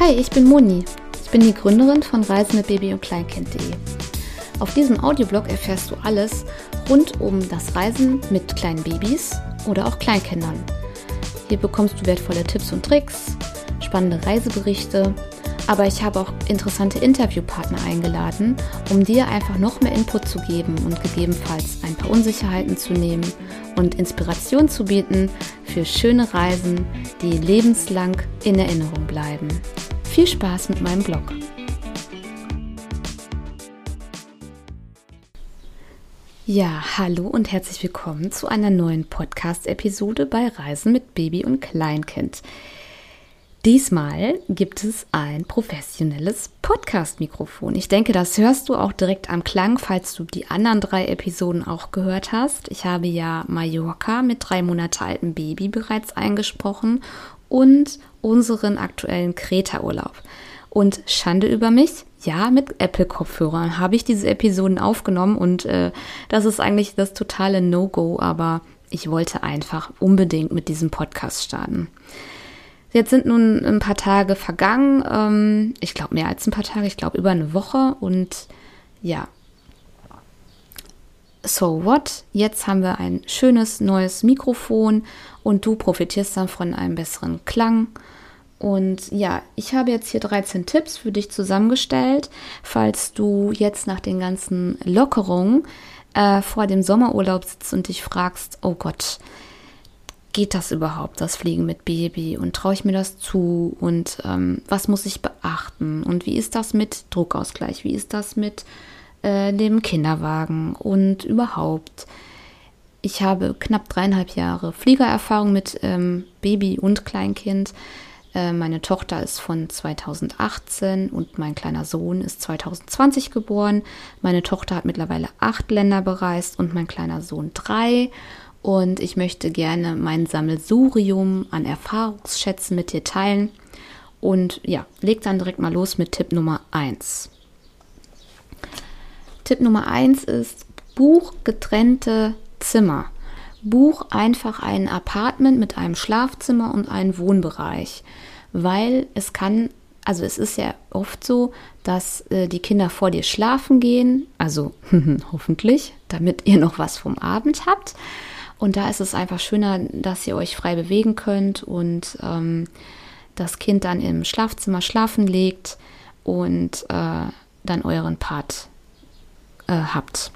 Hi, ich bin Moni. Ich bin die Gründerin von Reisen mit Baby und Kleinkind.de. Auf diesem Audioblog erfährst du alles rund um das Reisen mit kleinen Babys oder auch Kleinkindern. Hier bekommst du wertvolle Tipps und Tricks, spannende Reiseberichte, aber ich habe auch interessante Interviewpartner eingeladen, um dir einfach noch mehr Input zu geben und gegebenenfalls ein paar Unsicherheiten zu nehmen und Inspiration zu bieten für schöne Reisen, die lebenslang in Erinnerung bleiben. Viel Spaß mit meinem Blog. Ja, hallo und herzlich willkommen zu einer neuen Podcast-Episode bei Reisen mit Baby und Kleinkind. Diesmal gibt es ein professionelles Podcast-Mikrofon. Ich denke, das hörst du auch direkt am Klang, falls du die anderen drei Episoden auch gehört hast. Ich habe ja Mallorca mit drei Monate altem Baby bereits eingesprochen und unseren aktuellen Kreta-Urlaub. Und Schande über mich, ja, mit Apple-Kopfhörern habe ich diese Episoden aufgenommen und äh, das ist eigentlich das totale No-Go, aber ich wollte einfach unbedingt mit diesem Podcast starten. Jetzt sind nun ein paar Tage vergangen. Ähm, ich glaube mehr als ein paar Tage, ich glaube über eine Woche. Und ja, so what? Jetzt haben wir ein schönes neues Mikrofon und du profitierst dann von einem besseren Klang. Und ja, ich habe jetzt hier 13 Tipps für dich zusammengestellt, falls du jetzt nach den ganzen Lockerungen äh, vor dem Sommerurlaub sitzt und dich fragst, oh Gott, geht das überhaupt, das Fliegen mit Baby? Und traue ich mir das zu? Und ähm, was muss ich beachten? Und wie ist das mit Druckausgleich, wie ist das mit äh, dem Kinderwagen und überhaupt. Ich habe knapp dreieinhalb Jahre Fliegererfahrung mit ähm, Baby und Kleinkind. Äh, meine Tochter ist von 2018 und mein kleiner Sohn ist 2020 geboren. Meine Tochter hat mittlerweile acht Länder bereist und mein kleiner Sohn drei. Und ich möchte gerne mein Sammelsurium an Erfahrungsschätzen mit dir teilen. Und ja, leg dann direkt mal los mit Tipp Nummer 1. Tipp Nummer 1 ist, buch getrennte Zimmer. Buch einfach ein Apartment mit einem Schlafzimmer und einem Wohnbereich, weil es kann, also es ist ja oft so, dass äh, die Kinder vor dir schlafen gehen, also hoffentlich, damit ihr noch was vom Abend habt. Und da ist es einfach schöner, dass ihr euch frei bewegen könnt und ähm, das Kind dann im Schlafzimmer schlafen legt und äh, dann euren Part äh, habt.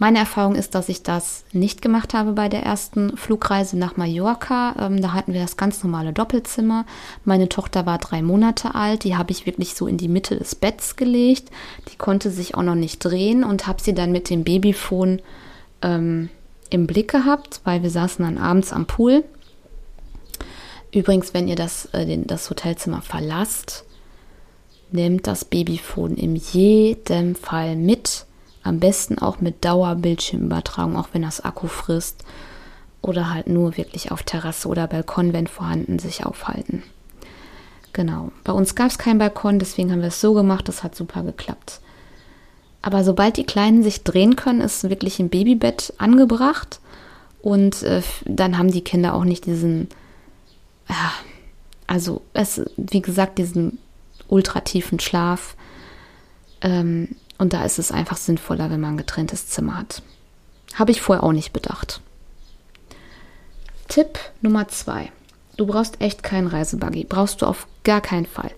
Meine Erfahrung ist, dass ich das nicht gemacht habe bei der ersten Flugreise nach Mallorca. Ähm, da hatten wir das ganz normale Doppelzimmer. Meine Tochter war drei Monate alt. Die habe ich wirklich so in die Mitte des Betts gelegt. Die konnte sich auch noch nicht drehen und habe sie dann mit dem Babyphone ähm, im Blick gehabt, weil wir saßen dann abends am Pool. Übrigens, wenn ihr das, äh, das Hotelzimmer verlasst, nehmt das Babyphone in jedem Fall mit. Am besten auch mit Dauerbildschirmübertragung, auch wenn das Akku frisst. Oder halt nur wirklich auf Terrasse oder Balkon, wenn vorhanden, sich aufhalten. Genau. Bei uns gab es keinen Balkon, deswegen haben wir es so gemacht. Das hat super geklappt. Aber sobald die Kleinen sich drehen können, ist wirklich ein Babybett angebracht. Und äh, dann haben die Kinder auch nicht diesen, ja, also es, wie gesagt, diesen ultratiefen Schlaf. Ähm, und da ist es einfach sinnvoller, wenn man ein getrenntes Zimmer hat. Habe ich vorher auch nicht bedacht. Tipp Nummer zwei. Du brauchst echt keinen Reisebuggy. Brauchst du auf gar keinen Fall.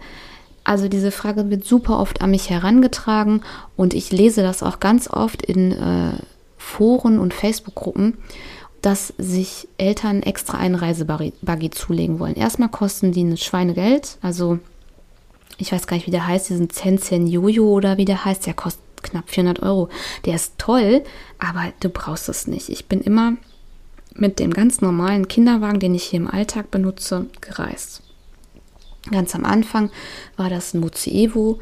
Also diese Frage wird super oft an mich herangetragen und ich lese das auch ganz oft in äh, Foren und Facebook-Gruppen, dass sich Eltern extra einen Reisebuggy zulegen wollen. Erstmal kosten die ein Schweinegeld, also ich weiß gar nicht, wie der heißt, diesen Zenzen Jojo oder wie der heißt, der kostet knapp 400 Euro. Der ist toll, aber du brauchst es nicht. Ich bin immer mit dem ganz normalen Kinderwagen, den ich hier im Alltag benutze, gereist. Ganz am Anfang war das ein Mutze Evo,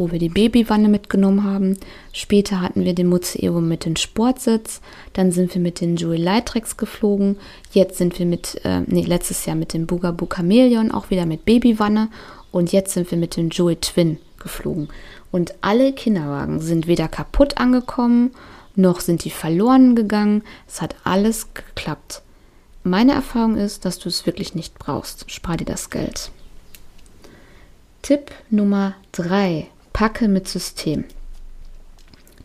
wo wir die Babywanne mitgenommen haben. Später hatten wir den Mutze Evo mit dem Sportsitz. Dann sind wir mit den Joey Lightrex geflogen. Jetzt sind wir mit, äh, nee, letztes Jahr mit dem Bugaboo Chameleon auch wieder mit Babywanne. Und jetzt sind wir mit dem Joey Twin geflogen. Und alle Kinderwagen sind weder kaputt angekommen, noch sind die verloren gegangen. Es hat alles geklappt. Meine Erfahrung ist, dass du es wirklich nicht brauchst. Spar dir das Geld. Tipp Nummer drei: Packe mit System.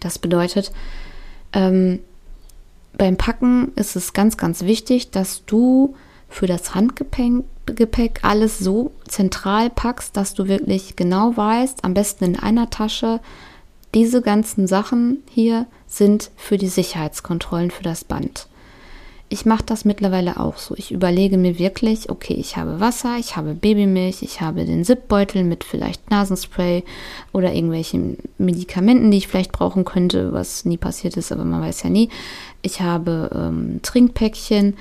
Das bedeutet, ähm, beim Packen ist es ganz, ganz wichtig, dass du für das Handgepäck Gepäck alles so zentral packst, dass du wirklich genau weißt, am besten in einer Tasche, diese ganzen Sachen hier sind für die Sicherheitskontrollen für das Band. Ich mache das mittlerweile auch so. Ich überlege mir wirklich, okay, ich habe Wasser, ich habe Babymilch, ich habe den Zipbeutel mit vielleicht Nasenspray oder irgendwelchen Medikamenten, die ich vielleicht brauchen könnte, was nie passiert ist, aber man weiß ja nie. Ich habe ähm, Trinkpäckchen.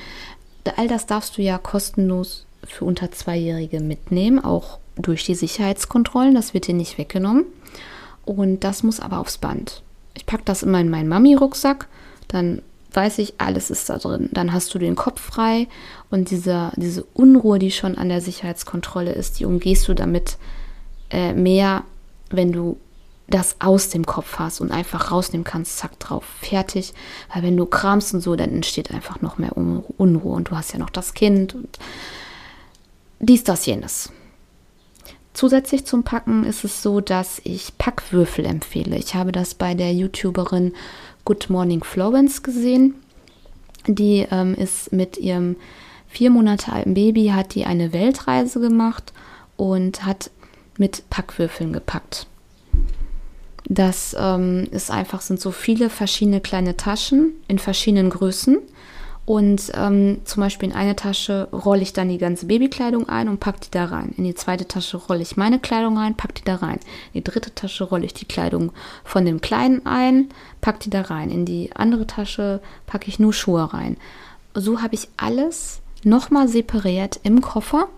All das darfst du ja kostenlos für unter Zweijährige mitnehmen, auch durch die Sicherheitskontrollen. Das wird dir nicht weggenommen. Und das muss aber aufs Band. Ich packe das immer in meinen Mami-Rucksack. Dann weiß ich, alles ist da drin. Dann hast du den Kopf frei und diese, diese Unruhe, die schon an der Sicherheitskontrolle ist, die umgehst du damit äh, mehr, wenn du das aus dem Kopf hast und einfach rausnehmen kannst, zack drauf, fertig. Weil wenn du kramst und so, dann entsteht einfach noch mehr Unruhe und du hast ja noch das Kind und dies, das, jenes. Zusätzlich zum Packen ist es so, dass ich Packwürfel empfehle. Ich habe das bei der YouTuberin Good Morning Florence gesehen. Die ähm, ist mit ihrem vier Monate alten Baby, hat die eine Weltreise gemacht und hat mit Packwürfeln gepackt. Das ähm, ist einfach, sind so viele verschiedene kleine Taschen in verschiedenen Größen und ähm, zum Beispiel in eine Tasche rolle ich dann die ganze Babykleidung ein und packe die da rein. In die zweite Tasche rolle ich meine Kleidung ein, packe die da rein. In die dritte Tasche rolle ich die Kleidung von dem Kleinen ein, packe die da rein. In die andere Tasche packe ich nur Schuhe rein. So habe ich alles nochmal separiert im Koffer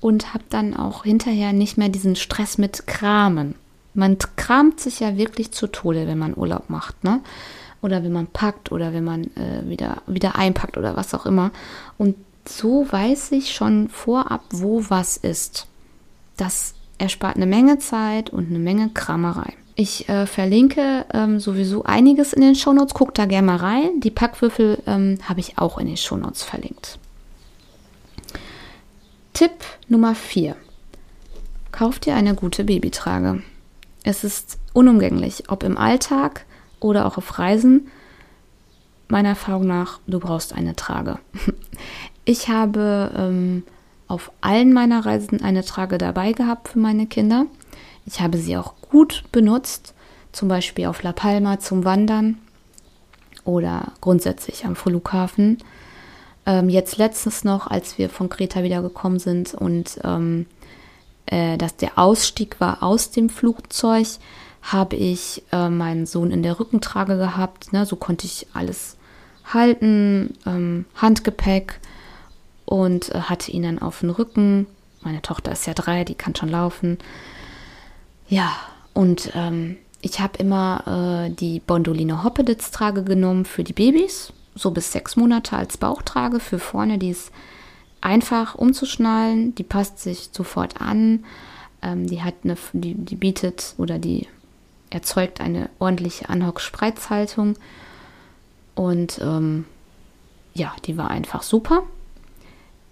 und habe dann auch hinterher nicht mehr diesen Stress mit Kramen. Man kramt sich ja wirklich zu Tode, wenn man Urlaub macht, ne? Oder wenn man packt oder wenn man äh, wieder, wieder einpackt oder was auch immer. Und so weiß ich schon vorab, wo was ist. Das erspart eine Menge Zeit und eine Menge Kramerei. Ich äh, verlinke ähm, sowieso einiges in den Shownotes. Guckt da gerne mal rein. Die Packwürfel ähm, habe ich auch in den Shownotes verlinkt. Tipp Nummer 4. Kauft dir eine gute Babytrage. Es ist unumgänglich, ob im Alltag, oder auch auf Reisen. Meiner Erfahrung nach, du brauchst eine Trage. Ich habe ähm, auf allen meiner Reisen eine Trage dabei gehabt für meine Kinder. Ich habe sie auch gut benutzt, zum Beispiel auf La Palma zum Wandern oder grundsätzlich am Flughafen. Ähm, jetzt letztens noch, als wir von Kreta wieder gekommen sind und ähm, äh, dass der Ausstieg war aus dem Flugzeug, habe ich äh, meinen Sohn in der Rückentrage gehabt. Ne? So konnte ich alles halten, ähm, Handgepäck und äh, hatte ihn dann auf den Rücken. Meine Tochter ist ja drei, die kann schon laufen. Ja, und ähm, ich habe immer äh, die Bondolino Hoppeditz-Trage genommen für die Babys, so bis sechs Monate als Bauchtrage für vorne. Die ist einfach umzuschnallen, die passt sich sofort an. Ähm, die hat eine, die, die bietet oder die erzeugt eine ordentliche Anhock-Spreizhaltung. Und ähm, ja, die war einfach super.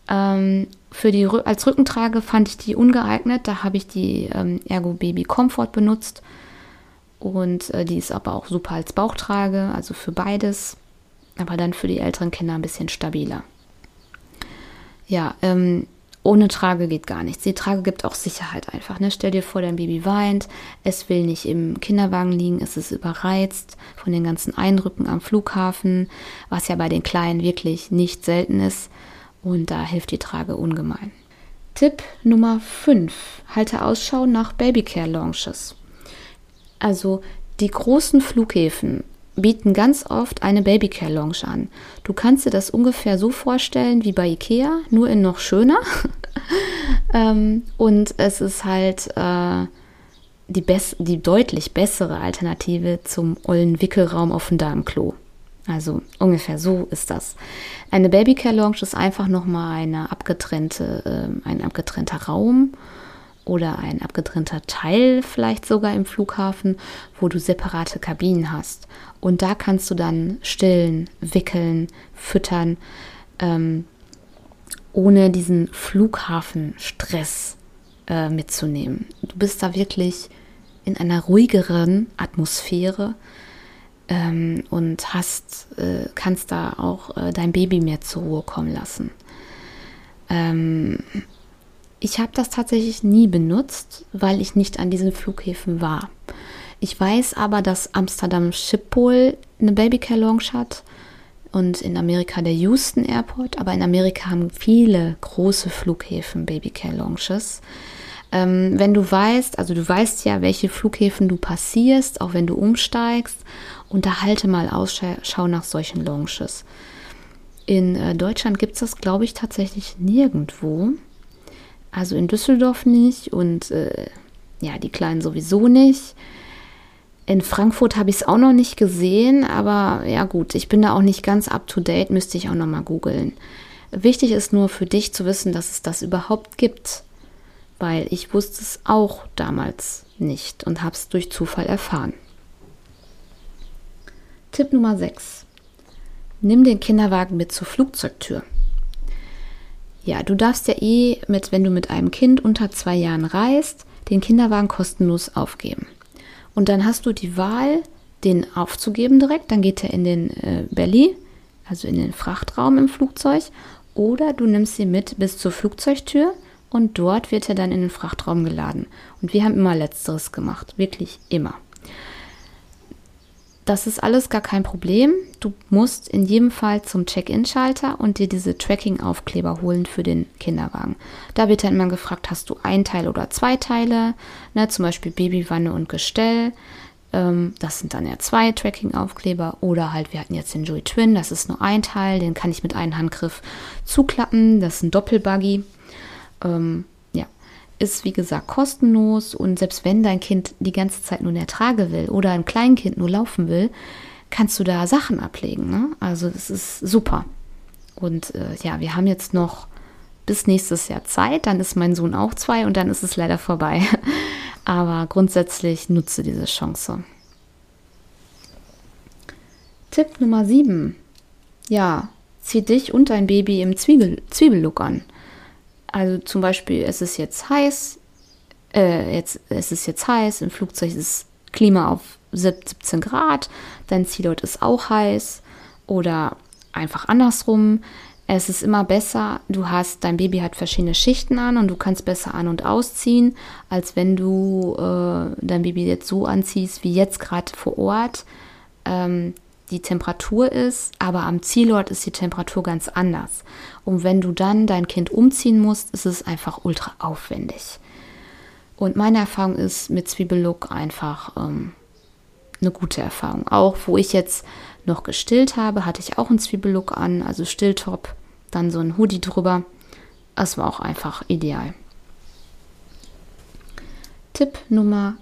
Ähm, für die als Rückentrage fand ich die ungeeignet. Da habe ich die ähm, Ergo Baby Comfort benutzt. Und äh, die ist aber auch super als Bauchtrage, also für beides. Aber dann für die älteren Kinder ein bisschen stabiler. Ja, ähm, ohne Trage geht gar nichts. Die Trage gibt auch Sicherheit einfach. Ne? Stell dir vor, dein Baby weint, es will nicht im Kinderwagen liegen, es ist überreizt von den ganzen Eindrücken am Flughafen, was ja bei den Kleinen wirklich nicht selten ist. Und da hilft die Trage ungemein. Tipp Nummer 5. Halte Ausschau nach Babycare Launches. Also die großen Flughäfen bieten ganz oft eine Babycare Lounge an. Du kannst dir das ungefähr so vorstellen wie bei Ikea, nur in noch schöner. ähm, und es ist halt äh, die, die deutlich bessere Alternative zum ollen Wickelraum auf dem Darmklo. Also ungefähr so ist das. Eine Babycare Lounge ist einfach nochmal eine abgetrennte, äh, ein abgetrennter Raum oder ein abgetrennter Teil vielleicht sogar im Flughafen, wo du separate Kabinen hast. Und da kannst du dann stillen, wickeln, füttern, ähm, ohne diesen Flughafenstress äh, mitzunehmen. Du bist da wirklich in einer ruhigeren Atmosphäre ähm, und hast, äh, kannst da auch äh, dein Baby mehr zur Ruhe kommen lassen. Ähm, ich habe das tatsächlich nie benutzt, weil ich nicht an diesen Flughäfen war. Ich weiß aber, dass Amsterdam Schiphol eine Babycare Lounge hat und in Amerika der Houston Airport. Aber in Amerika haben viele große Flughäfen Babycare Lounges. Ähm, wenn du weißt, also du weißt ja, welche Flughäfen du passierst, auch wenn du umsteigst, unterhalte mal Ausschau nach solchen Lounges. In äh, Deutschland gibt es das, glaube ich, tatsächlich nirgendwo. Also in Düsseldorf nicht und äh, ja, die Kleinen sowieso nicht. In Frankfurt habe ich es auch noch nicht gesehen, aber ja gut, ich bin da auch nicht ganz up to date, müsste ich auch noch mal googeln. Wichtig ist nur für dich zu wissen, dass es das überhaupt gibt, weil ich wusste es auch damals nicht und habe es durch Zufall erfahren. Tipp Nummer 6. Nimm den Kinderwagen mit zur Flugzeugtür. Ja, du darfst ja eh mit, wenn du mit einem Kind unter zwei Jahren reist, den Kinderwagen kostenlos aufgeben. Und dann hast du die Wahl, den aufzugeben direkt, dann geht er in den äh, Belly, also in den Frachtraum im Flugzeug, oder du nimmst ihn mit bis zur Flugzeugtür und dort wird er dann in den Frachtraum geladen. Und wir haben immer letzteres gemacht, wirklich immer. Das ist alles gar kein Problem. Du musst in jedem Fall zum Check-in-Schalter und dir diese Tracking-Aufkleber holen für den Kinderwagen. Da wird dann immer gefragt, hast du ein Teil oder zwei Teile, ne, zum Beispiel Babywanne und Gestell. Ähm, das sind dann ja zwei Tracking-Aufkleber. Oder halt, wir hatten jetzt den Joy Twin, das ist nur ein Teil, den kann ich mit einem Handgriff zuklappen. Das ist ein Doppelbuggy. Ähm, ist wie gesagt kostenlos und selbst wenn dein Kind die ganze Zeit nur in der Trage will oder ein Kleinkind nur laufen will, kannst du da Sachen ablegen. Ne? Also das ist super. Und äh, ja, wir haben jetzt noch bis nächstes Jahr Zeit, dann ist mein Sohn auch zwei und dann ist es leider vorbei. Aber grundsätzlich nutze diese Chance. Tipp Nummer 7. Ja, zieh dich und dein Baby im Zwiebel Zwiebellook an. Also zum Beispiel, es ist jetzt heiß, äh, jetzt, es ist jetzt heiß, im Flugzeug ist Klima auf 17 Grad, dein Zielort ist auch heiß oder einfach andersrum. Es ist immer besser, du hast, dein Baby hat verschiedene Schichten an und du kannst besser an- und ausziehen, als wenn du äh, dein Baby jetzt so anziehst, wie jetzt gerade vor Ort. Ähm, die Temperatur ist, aber am Zielort ist die Temperatur ganz anders. Und wenn du dann dein Kind umziehen musst, ist es einfach ultra aufwendig. Und meine Erfahrung ist mit Zwiebellook einfach ähm, eine gute Erfahrung. Auch wo ich jetzt noch gestillt habe, hatte ich auch einen Zwiebellook an, also Stilltop, dann so ein Hoodie drüber. Das war auch einfach ideal. Tipp Nummer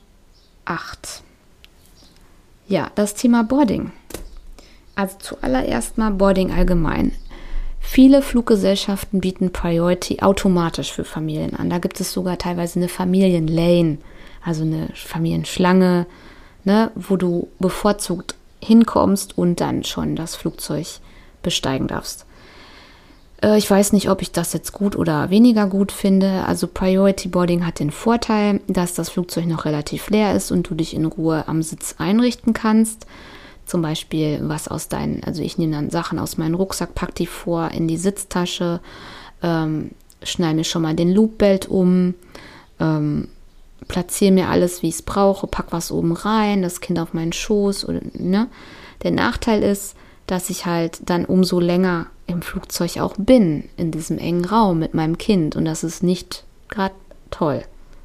8. Ja, das Thema Boarding. Also zuallererst mal Boarding allgemein. Viele Fluggesellschaften bieten Priority automatisch für Familien an. Da gibt es sogar teilweise eine Familienlane, also eine Familienschlange, ne, wo du bevorzugt hinkommst und dann schon das Flugzeug besteigen darfst. Äh, ich weiß nicht, ob ich das jetzt gut oder weniger gut finde. Also Priority Boarding hat den Vorteil, dass das Flugzeug noch relativ leer ist und du dich in Ruhe am Sitz einrichten kannst. Zum Beispiel was aus deinen, also ich nehme dann Sachen aus meinem Rucksack, pack die vor in die Sitztasche, ähm, schneide mir schon mal den Loopbelt um, ähm, platziere mir alles, wie ich es brauche, pack was oben rein, das Kind auf meinen Schoß. Oder, ne? Der Nachteil ist, dass ich halt dann umso länger im Flugzeug auch bin, in diesem engen Raum mit meinem Kind. Und das ist nicht gerade toll.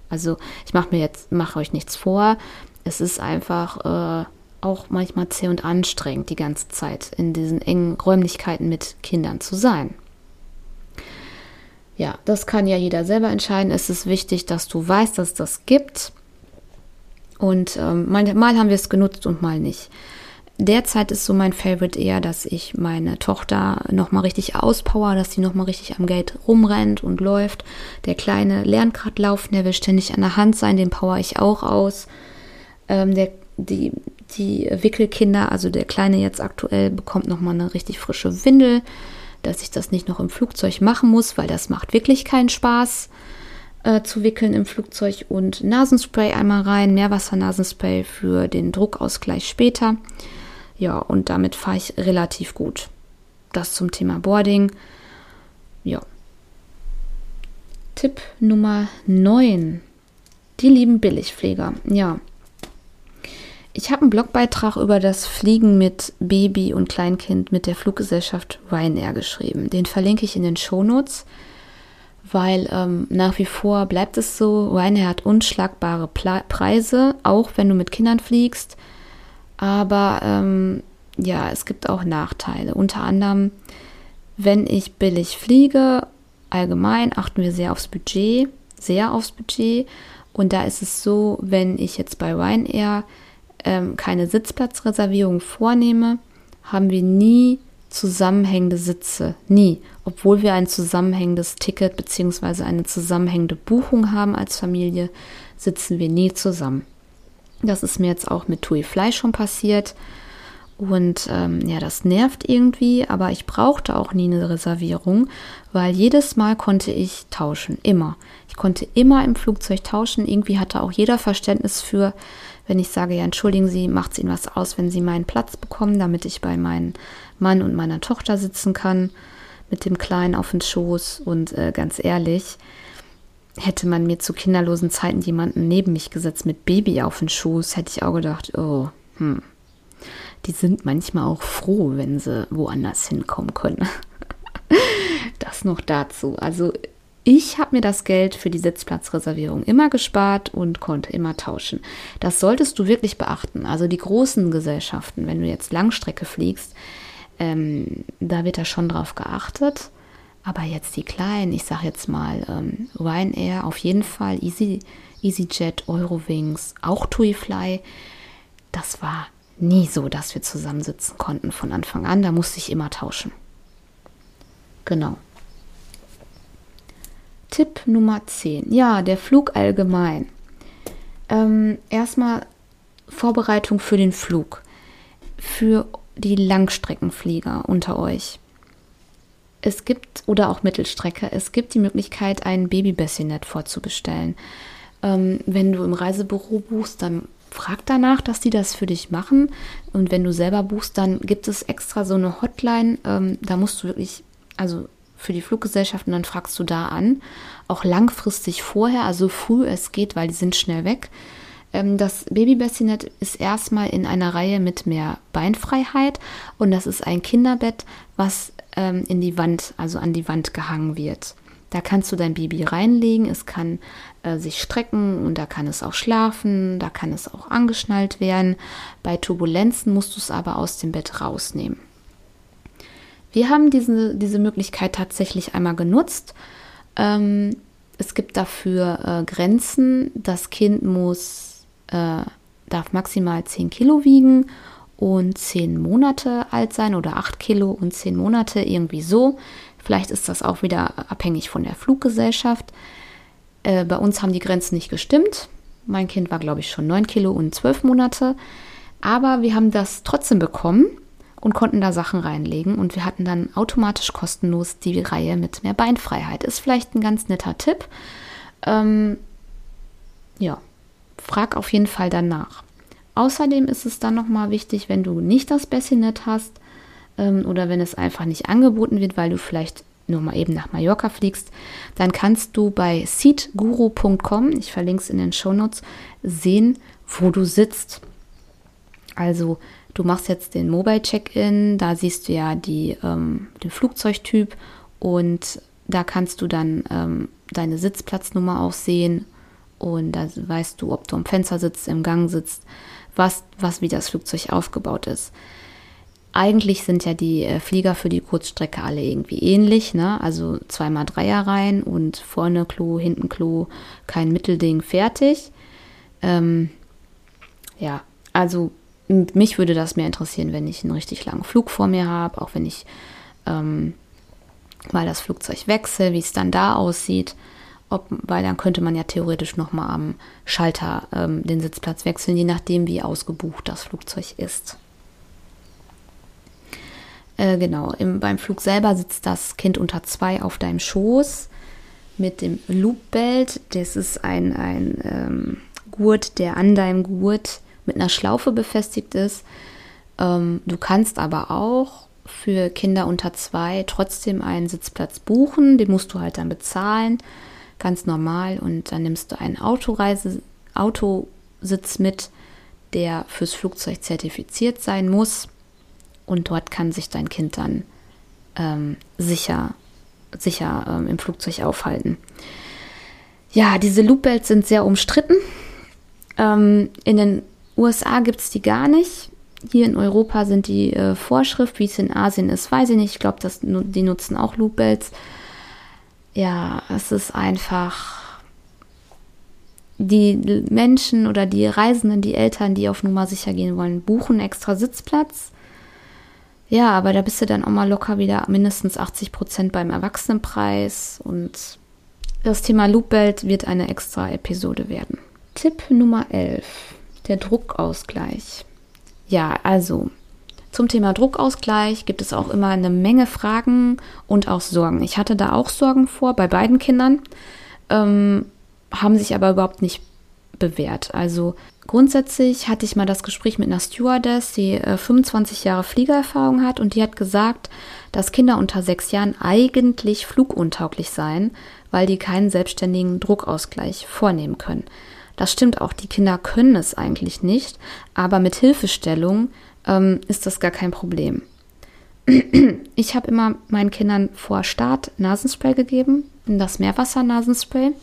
Also ich mache mir jetzt, mache euch nichts vor. Es ist einfach äh, auch manchmal zäh und anstrengend, die ganze Zeit in diesen engen Räumlichkeiten mit Kindern zu sein. Ja, das kann ja jeder selber entscheiden. Es ist wichtig, dass du weißt, dass das gibt. Und ähm, mal haben wir es genutzt und mal nicht. Derzeit ist so mein Favorite eher, dass ich meine Tochter nochmal richtig auspower, dass sie nochmal richtig am Gate rumrennt und läuft. Der Kleine lernt gerade laufen, der will ständig an der Hand sein, den power ich auch aus. Ähm, der, die, die Wickelkinder, also der Kleine jetzt aktuell, bekommt nochmal eine richtig frische Windel, dass ich das nicht noch im Flugzeug machen muss, weil das macht wirklich keinen Spaß. äh, zu wickeln im Flugzeug und Nasenspray einmal rein, Meerwassernasenspray für den Druckausgleich später. Ja, und damit fahre ich relativ gut. Das zum Thema Boarding. Ja. Tipp Nummer 9. Die lieben Billigpfleger. Ja. Ich habe einen Blogbeitrag über das Fliegen mit Baby und Kleinkind mit der Fluggesellschaft Ryanair geschrieben. Den verlinke ich in den Shownotes, weil ähm, nach wie vor bleibt es so, Ryanair hat unschlagbare Pla Preise, auch wenn du mit Kindern fliegst. Aber ähm, ja, es gibt auch Nachteile. Unter anderem, wenn ich billig fliege, allgemein achten wir sehr aufs Budget, sehr aufs Budget. Und da ist es so, wenn ich jetzt bei Ryanair ähm, keine Sitzplatzreservierung vornehme, haben wir nie zusammenhängende Sitze. Nie. Obwohl wir ein zusammenhängendes Ticket bzw. eine zusammenhängende Buchung haben als Familie, sitzen wir nie zusammen. Das ist mir jetzt auch mit Tui Fly schon passiert. Und ähm, ja, das nervt irgendwie, aber ich brauchte auch nie eine Reservierung, weil jedes Mal konnte ich tauschen. Immer. Ich konnte immer im Flugzeug tauschen. Irgendwie hatte auch jeder Verständnis für, wenn ich sage, ja, entschuldigen Sie, macht es Ihnen was aus, wenn Sie meinen Platz bekommen, damit ich bei meinem Mann und meiner Tochter sitzen kann, mit dem Kleinen auf den Schoß. Und äh, ganz ehrlich, hätte man mir zu kinderlosen Zeiten jemanden neben mich gesetzt mit Baby auf den Schoß, hätte ich auch gedacht, oh, hm. Die sind manchmal auch froh, wenn sie woanders hinkommen können. das noch dazu. Also ich habe mir das Geld für die Sitzplatzreservierung immer gespart und konnte immer tauschen. Das solltest du wirklich beachten. Also die großen Gesellschaften, wenn du jetzt Langstrecke fliegst, ähm, da wird da schon drauf geachtet. Aber jetzt die kleinen, ich sage jetzt mal ähm, Ryanair, auf jeden Fall Easy, EasyJet, Eurowings, auch TuiFly, das war nie so, dass wir zusammensitzen konnten von Anfang an. Da musste ich immer tauschen. Genau. Tipp Nummer 10. Ja, der Flug allgemein. Ähm, erstmal Vorbereitung für den Flug. Für die Langstreckenflieger unter euch. Es gibt, oder auch Mittelstrecke, es gibt die Möglichkeit, ein Babybassinet vorzubestellen. Ähm, wenn du im Reisebüro buchst, dann frag danach, dass die das für dich machen. Und wenn du selber buchst, dann gibt es extra so eine Hotline. Ähm, da musst du wirklich, also für die Fluggesellschaften, dann fragst du da an. Auch langfristig vorher, also früh es geht, weil die sind schnell weg. Ähm, das Babybassinet ist erstmal in einer Reihe mit mehr Beinfreiheit und das ist ein Kinderbett, was ähm, in die Wand, also an die Wand gehangen wird. Da kannst du dein Baby reinlegen, es kann äh, sich strecken und da kann es auch schlafen, da kann es auch angeschnallt werden. Bei Turbulenzen musst du es aber aus dem Bett rausnehmen. Wir haben diese, diese Möglichkeit tatsächlich einmal genutzt. Ähm, es gibt dafür äh, Grenzen. Das Kind muss, äh, darf maximal 10 Kilo wiegen und 10 Monate alt sein oder 8 Kilo und 10 Monate, irgendwie so. Vielleicht ist das auch wieder abhängig von der Fluggesellschaft. Äh, bei uns haben die Grenzen nicht gestimmt. Mein Kind war, glaube ich, schon 9 Kilo und 12 Monate. Aber wir haben das trotzdem bekommen und konnten da Sachen reinlegen. Und wir hatten dann automatisch kostenlos die Reihe mit mehr Beinfreiheit. Ist vielleicht ein ganz netter Tipp. Ähm, ja, frag auf jeden Fall danach. Außerdem ist es dann nochmal wichtig, wenn du nicht das Bassinet hast ähm, oder wenn es einfach nicht angeboten wird, weil du vielleicht nur mal eben nach Mallorca fliegst, dann kannst du bei seatguru.com, ich verlinke es in den Shownotes, sehen, wo du sitzt. Also du machst jetzt den Mobile Check-in, da siehst du ja die, ähm, den Flugzeugtyp und da kannst du dann ähm, deine Sitzplatznummer auch sehen und da weißt du, ob du am Fenster sitzt, im Gang sitzt, was, was wie das Flugzeug aufgebaut ist eigentlich sind ja die äh, Flieger für die Kurzstrecke alle irgendwie ähnlich, ne? Also zweimal Dreier rein und vorne Klo, hinten Klo, kein Mittelding, fertig. Ähm, ja, also mich würde das mehr interessieren, wenn ich einen richtig langen Flug vor mir habe, auch wenn ich ähm, mal das Flugzeug wechsle, wie es dann da aussieht. Ob, weil dann könnte man ja theoretisch nochmal am Schalter ähm, den Sitzplatz wechseln, je nachdem, wie ausgebucht das Flugzeug ist. Äh, genau, im, beim Flug selber sitzt das Kind unter zwei auf deinem Schoß. mit dem Loopbelt. Das ist ein, ein ähm, Gurt, der an deinem Gurt mit einer Schlaufe befestigt ist. Ähm, du kannst aber auch für Kinder unter zwei trotzdem einen Sitzplatz buchen. Den musst du halt dann bezahlen, ganz normal. Und dann nimmst du einen Autoreise, Autositz mit, der fürs Flugzeug zertifiziert sein muss. Und dort kann sich dein Kind dann ähm, sicher, sicher ähm, im Flugzeug aufhalten. Ja, diese Loopbelts sind sehr umstritten. Ähm, in den USA gibt es die gar nicht. Hier in Europa sind die äh, Vorschrift, wie es in Asien ist, weiß ich nicht. Ich glaube, die nutzen auch Loopbelts. Ja, es ist einfach die Menschen oder die Reisenden, die Eltern, die auf Nummer sicher gehen wollen, buchen extra Sitzplatz. Ja, aber da bist du dann auch mal locker wieder mindestens 80 Prozent beim Erwachsenenpreis und das Thema Loopbelt wird eine extra Episode werden. Tipp Nummer 11, der Druckausgleich. Ja, also zum Thema Druckausgleich gibt es auch immer eine Menge Fragen und auch Sorgen. Ich hatte da auch Sorgen vor bei beiden Kindern, ähm, haben sich aber überhaupt nicht bewährt. Also grundsätzlich hatte ich mal das Gespräch mit einer Stewardess, die äh, 25 Jahre Fliegererfahrung hat und die hat gesagt, dass Kinder unter sechs Jahren eigentlich fluguntauglich seien, weil die keinen selbstständigen Druckausgleich vornehmen können. Das stimmt auch, die Kinder können es eigentlich nicht, aber mit Hilfestellung ähm, ist das gar kein Problem. Ich habe immer meinen Kindern vor Start Nasenspray gegeben, das Meerwasser-Nasenspray.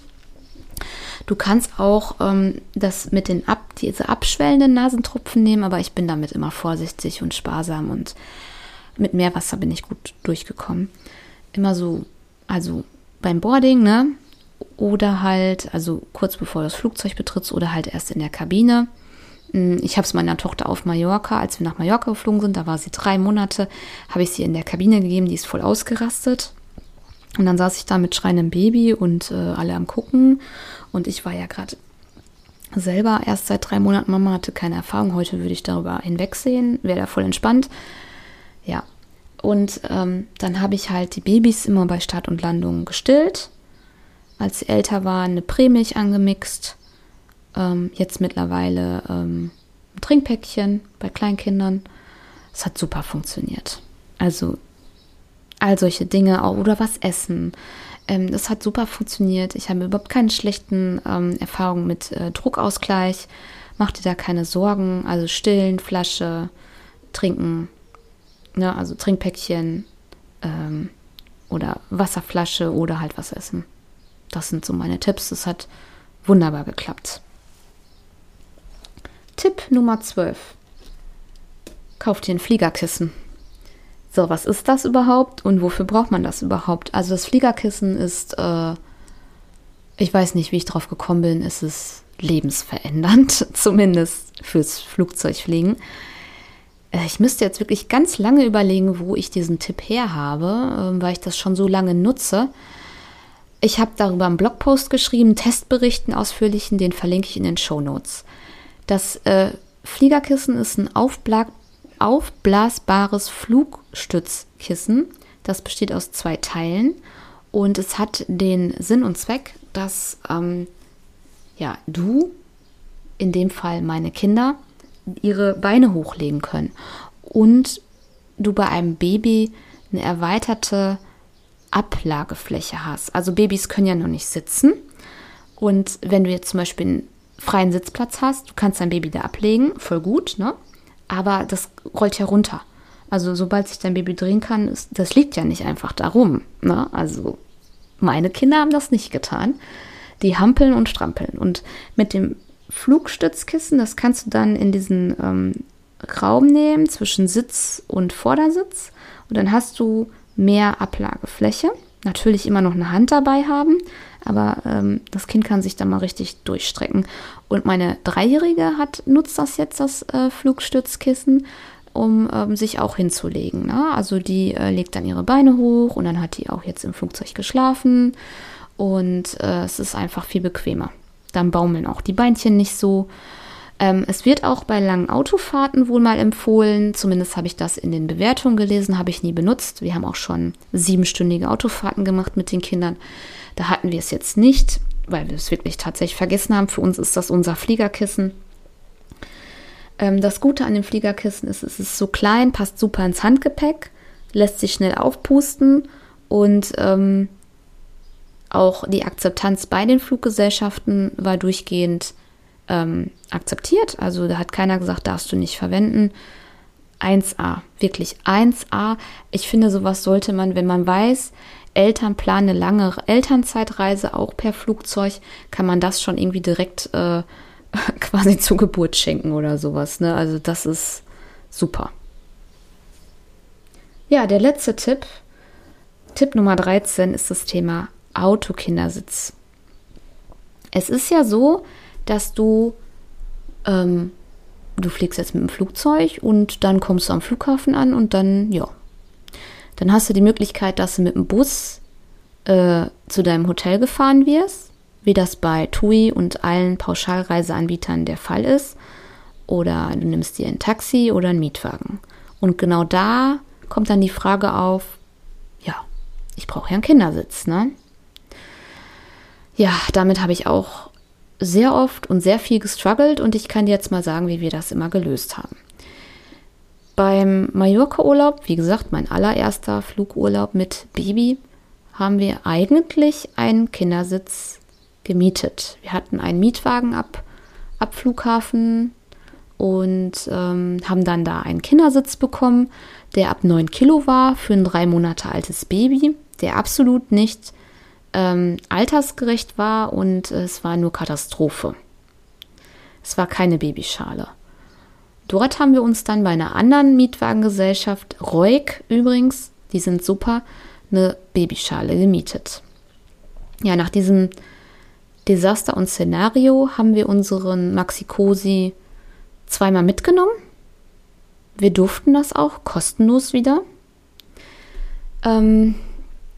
Du kannst auch ähm, das mit den ab, diese abschwellenden Nasentropfen nehmen, aber ich bin damit immer vorsichtig und sparsam und mit Meerwasser bin ich gut durchgekommen. Immer so, also beim Boarding, ne? Oder halt, also kurz bevor das Flugzeug betrittst oder halt erst in der Kabine. Hm, ich habe es meiner Tochter auf Mallorca, als wir nach Mallorca geflogen sind, da war sie drei Monate, habe ich sie in der Kabine gegeben, die ist voll ausgerastet. Und dann saß ich da mit schreiendem Baby und äh, alle am Gucken. Und ich war ja gerade selber erst seit drei Monaten Mama, hatte keine Erfahrung. Heute würde ich darüber hinwegsehen, wäre da voll entspannt. Ja. Und ähm, dann habe ich halt die Babys immer bei Start und Landung gestillt als sie älter waren, eine Prämilch angemixt. Ähm, jetzt mittlerweile ähm, ein Trinkpäckchen bei Kleinkindern. Es hat super funktioniert. Also all solche Dinge auch, oder was essen. Ähm, das hat super funktioniert. Ich habe überhaupt keine schlechten ähm, Erfahrungen mit äh, Druckausgleich. Mach dir da keine Sorgen. Also stillen, Flasche, trinken. Ne, also Trinkpäckchen ähm, oder Wasserflasche oder halt was essen. Das sind so meine Tipps. Das hat wunderbar geklappt. Tipp Nummer 12. Kauft dir ein Fliegerkissen. So, was ist das überhaupt und wofür braucht man das überhaupt? Also das Fliegerkissen ist, äh, ich weiß nicht, wie ich drauf gekommen bin, es ist lebensverändernd, zumindest fürs Flugzeugfliegen. Äh, ich müsste jetzt wirklich ganz lange überlegen, wo ich diesen Tipp her habe, äh, weil ich das schon so lange nutze. Ich habe darüber einen Blogpost geschrieben, Testberichten ausführlichen, den verlinke ich in den Show Notes. Das äh, Fliegerkissen ist ein aufbla aufblasbares Flugstützkissen. Das besteht aus zwei Teilen und es hat den Sinn und Zweck, dass ähm, ja, du, in dem Fall meine Kinder, ihre Beine hochlegen können und du bei einem Baby eine erweiterte Ablagefläche hast. Also Babys können ja noch nicht sitzen. Und wenn du jetzt zum Beispiel einen freien Sitzplatz hast, du kannst dein Baby da ablegen, voll gut, ne? Aber das rollt ja runter. Also sobald sich dein Baby drehen kann, ist, das liegt ja nicht einfach darum. Ne? Also meine Kinder haben das nicht getan. Die hampeln und strampeln. Und mit dem Flugstützkissen, das kannst du dann in diesen ähm, Raum nehmen zwischen Sitz und Vordersitz. Und dann hast du mehr Ablagefläche. Natürlich immer noch eine Hand dabei haben, aber ähm, das Kind kann sich da mal richtig durchstrecken. Und meine Dreijährige hat, nutzt das jetzt, das äh, Flugstützkissen, um ähm, sich auch hinzulegen. Ne? Also die äh, legt dann ihre Beine hoch und dann hat die auch jetzt im Flugzeug geschlafen und äh, es ist einfach viel bequemer. Dann baumeln auch die Beinchen nicht so. Ähm, es wird auch bei langen Autofahrten wohl mal empfohlen, zumindest habe ich das in den Bewertungen gelesen, habe ich nie benutzt. Wir haben auch schon siebenstündige Autofahrten gemacht mit den Kindern. Da hatten wir es jetzt nicht, weil wir es wirklich tatsächlich vergessen haben. Für uns ist das unser Fliegerkissen. Ähm, das Gute an dem Fliegerkissen ist, es ist so klein, passt super ins Handgepäck, lässt sich schnell aufpusten und ähm, auch die Akzeptanz bei den Fluggesellschaften war durchgehend ähm, akzeptiert. Also da hat keiner gesagt, darfst du nicht verwenden. 1a, wirklich 1a. Ich finde, sowas sollte man, wenn man weiß, Eltern planen eine lange Elternzeitreise auch per Flugzeug, kann man das schon irgendwie direkt äh, quasi zur Geburt schenken oder sowas. Ne? Also das ist super. Ja, der letzte Tipp, Tipp Nummer 13 ist das Thema Autokindersitz. Es ist ja so, dass du, ähm, du fliegst jetzt mit dem Flugzeug und dann kommst du am Flughafen an und dann, ja, dann hast du die Möglichkeit, dass du mit dem Bus äh, zu deinem Hotel gefahren wirst, wie das bei TUI und allen Pauschalreiseanbietern der Fall ist. Oder du nimmst dir ein Taxi oder einen Mietwagen. Und genau da kommt dann die Frage auf, ja, ich brauche ja einen Kindersitz, ne? Ja, damit habe ich auch sehr oft und sehr viel gestruggelt und ich kann dir jetzt mal sagen, wie wir das immer gelöst haben. Beim Mallorca-Urlaub, wie gesagt, mein allererster Flugurlaub mit Baby, haben wir eigentlich einen Kindersitz gemietet. Wir hatten einen Mietwagen ab, ab Flughafen und ähm, haben dann da einen Kindersitz bekommen, der ab 9 Kilo war für ein drei Monate altes Baby, der absolut nicht ähm, altersgerecht war und es war nur Katastrophe. Es war keine Babyschale. Dort haben wir uns dann bei einer anderen Mietwagengesellschaft, Reuk übrigens, die sind super, eine Babyschale gemietet. Ja, nach diesem Desaster und Szenario haben wir unseren Maxi Cosi zweimal mitgenommen. Wir durften das auch kostenlos wieder. Ähm,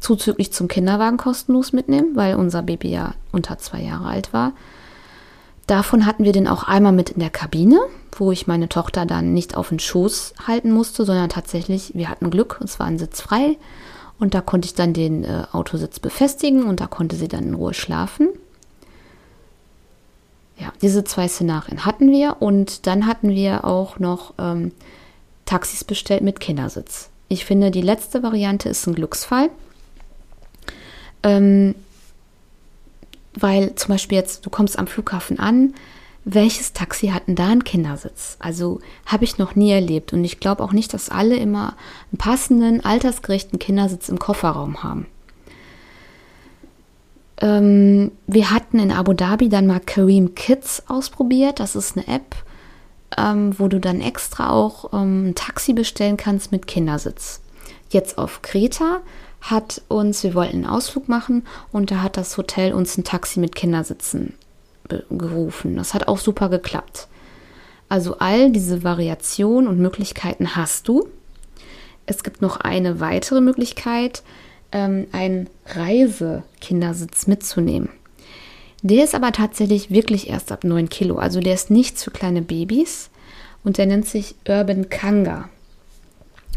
zuzüglich zum Kinderwagen kostenlos mitnehmen, weil unser Baby ja unter zwei Jahre alt war. Davon hatten wir den auch einmal mit in der Kabine, wo ich meine Tochter dann nicht auf den Schoß halten musste, sondern tatsächlich, wir hatten Glück, es war ein Sitz frei und da konnte ich dann den äh, Autositz befestigen und da konnte sie dann in Ruhe schlafen. Ja, diese zwei Szenarien hatten wir und dann hatten wir auch noch ähm, Taxis bestellt mit Kindersitz. Ich finde, die letzte Variante ist ein Glücksfall. Ähm, weil zum Beispiel jetzt, du kommst am Flughafen an, welches Taxi hat denn da einen Kindersitz? Also habe ich noch nie erlebt und ich glaube auch nicht, dass alle immer einen passenden, altersgerechten Kindersitz im Kofferraum haben. Ähm, wir hatten in Abu Dhabi dann mal Kareem Kids ausprobiert. Das ist eine App, ähm, wo du dann extra auch ähm, ein Taxi bestellen kannst mit Kindersitz. Jetzt auf Kreta hat uns, wir wollten einen Ausflug machen und da hat das Hotel uns ein Taxi mit Kindersitzen gerufen. Das hat auch super geklappt. Also all diese Variationen und Möglichkeiten hast du. Es gibt noch eine weitere Möglichkeit, ähm, einen Reisekindersitz mitzunehmen. Der ist aber tatsächlich wirklich erst ab 9 Kilo. Also der ist nichts für kleine Babys und der nennt sich Urban Kanga.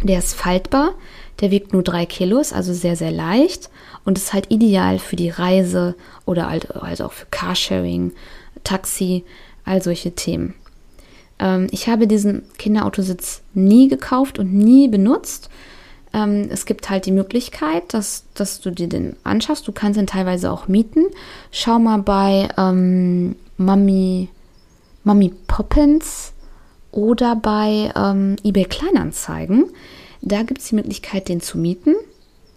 Der ist faltbar, der wiegt nur drei Kilos, also sehr, sehr leicht und ist halt ideal für die Reise oder halt, halt auch für Carsharing, Taxi, all solche Themen. Ähm, ich habe diesen Kinderautositz nie gekauft und nie benutzt. Ähm, es gibt halt die Möglichkeit, dass, dass du dir den anschaffst. Du kannst ihn teilweise auch mieten. Schau mal bei ähm, Mami, Mami Poppins oder bei ähm, eBay Kleinanzeigen. Da gibt es die Möglichkeit, den zu mieten.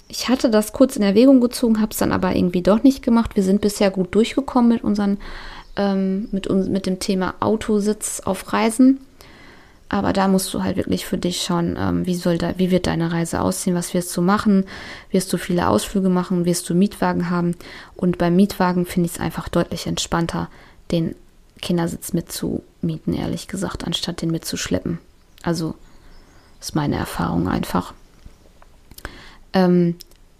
Ich hatte das kurz in Erwägung gezogen, habe es dann aber irgendwie doch nicht gemacht. Wir sind bisher gut durchgekommen mit unseren, ähm, mit, uns, mit dem Thema Autositz auf Reisen. Aber da musst du halt wirklich für dich schauen, ähm, wie, soll da, wie wird deine Reise aussehen, was wirst du machen, wirst du viele Ausflüge machen, wirst du Mietwagen haben. Und beim Mietwagen finde ich es einfach deutlich entspannter, den Kindersitz mitzumieten, ehrlich gesagt, anstatt den mitzuschleppen. Also ist meine Erfahrung einfach. Ähm,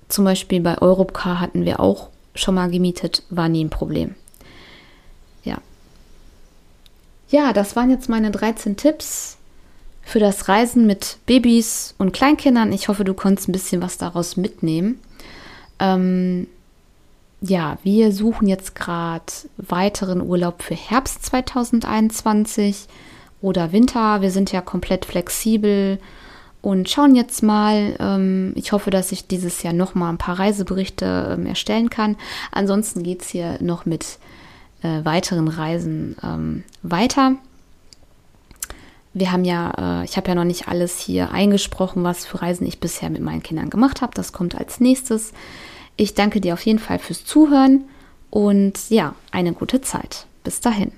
zum Beispiel bei Europcar hatten wir auch schon mal gemietet, war nie ein Problem. Ja. Ja, das waren jetzt meine 13 Tipps für das Reisen mit Babys und Kleinkindern. Ich hoffe, du konntest ein bisschen was daraus mitnehmen. Ähm, ja, wir suchen jetzt gerade weiteren Urlaub für Herbst 2021 oder Winter. Wir sind ja komplett flexibel und schauen jetzt mal. Ähm, ich hoffe, dass ich dieses Jahr noch mal ein paar Reiseberichte ähm, erstellen kann. Ansonsten geht es hier noch mit äh, weiteren Reisen ähm, weiter. Wir haben ja, äh, ich habe ja noch nicht alles hier eingesprochen, was für Reisen ich bisher mit meinen Kindern gemacht habe. Das kommt als nächstes. Ich danke dir auf jeden Fall fürs Zuhören und ja, eine gute Zeit. Bis dahin.